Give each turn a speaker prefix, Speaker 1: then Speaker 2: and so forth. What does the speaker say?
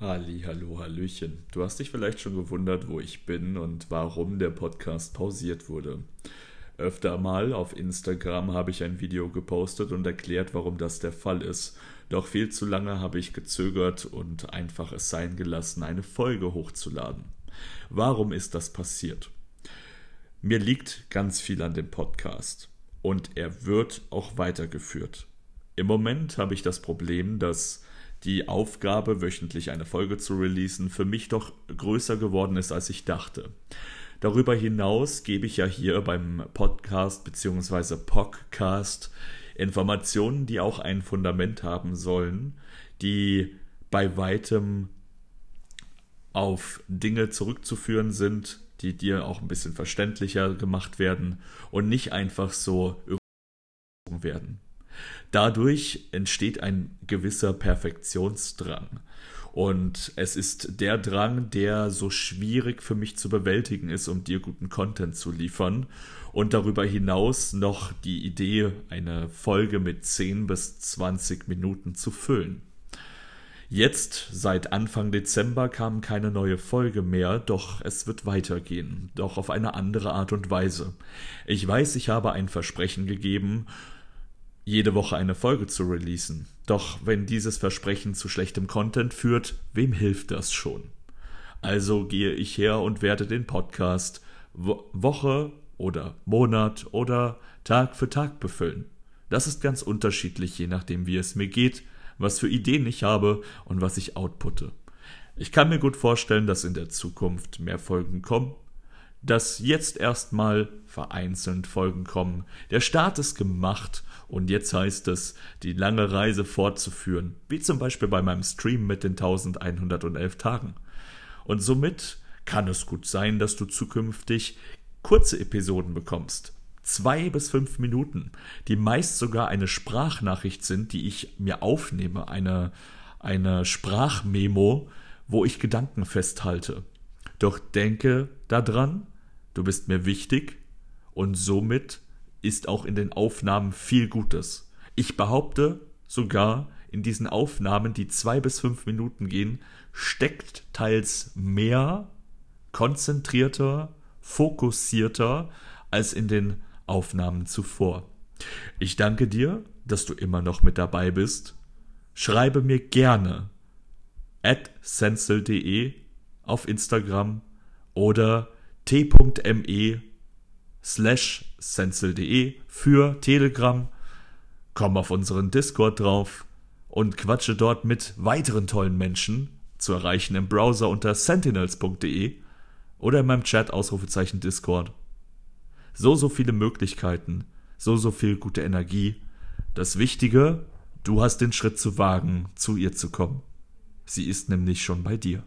Speaker 1: Halli, hallo, hallöchen. Du hast dich vielleicht schon gewundert, wo ich bin und warum der Podcast pausiert wurde. Öfter mal auf Instagram habe ich ein Video gepostet und erklärt, warum das der Fall ist. Doch viel zu lange habe ich gezögert und einfach es sein gelassen, eine Folge hochzuladen. Warum ist das passiert? Mir liegt ganz viel an dem Podcast und er wird auch weitergeführt. Im Moment habe ich das Problem, dass die Aufgabe, wöchentlich eine Folge zu releasen, für mich doch größer geworden ist, als ich dachte. Darüber hinaus gebe ich ja hier beim Podcast bzw. Podcast Informationen, die auch ein Fundament haben sollen, die bei weitem auf Dinge zurückzuführen sind, die dir auch ein bisschen verständlicher gemacht werden und nicht einfach so werden. Dadurch entsteht ein gewisser Perfektionsdrang. Und es ist der Drang, der so schwierig für mich zu bewältigen ist, um dir guten Content zu liefern. Und darüber hinaus noch die Idee, eine Folge mit 10 bis 20 Minuten zu füllen. Jetzt, seit Anfang Dezember, kam keine neue Folge mehr, doch es wird weitergehen, doch auf eine andere Art und Weise. Ich weiß, ich habe ein Versprechen gegeben, jede Woche eine Folge zu releasen. Doch wenn dieses Versprechen zu schlechtem Content führt, wem hilft das schon? Also gehe ich her und werde den Podcast Wo Woche oder Monat oder Tag für Tag befüllen. Das ist ganz unterschiedlich, je nachdem, wie es mir geht, was für Ideen ich habe und was ich outputte. Ich kann mir gut vorstellen, dass in der Zukunft mehr Folgen kommen, dass jetzt erstmal vereinzelt Folgen kommen. Der Start ist gemacht und jetzt heißt es, die lange Reise fortzuführen, wie zum Beispiel bei meinem Stream mit den 1111 Tagen. Und somit kann es gut sein, dass du zukünftig kurze Episoden bekommst. Zwei bis fünf Minuten, die meist sogar eine Sprachnachricht sind, die ich mir aufnehme, eine, eine Sprachmemo, wo ich Gedanken festhalte. Doch denke daran, du bist mir wichtig und somit ist auch in den Aufnahmen viel Gutes. Ich behaupte sogar, in diesen Aufnahmen, die zwei bis fünf Minuten gehen, steckt teils mehr, konzentrierter, fokussierter als in den Aufnahmen zuvor. Ich danke dir, dass du immer noch mit dabei bist. Schreibe mir gerne at sensel.de auf Instagram oder t.me slash censil.de für Telegram. Komm auf unseren Discord drauf und quatsche dort mit weiteren tollen Menschen, zu erreichen im Browser unter sentinels.de oder in meinem Chat Ausrufezeichen Discord. So, so viele Möglichkeiten, so, so viel gute Energie. Das Wichtige, du hast den Schritt zu wagen, zu ihr zu kommen. Sie ist nämlich schon bei dir.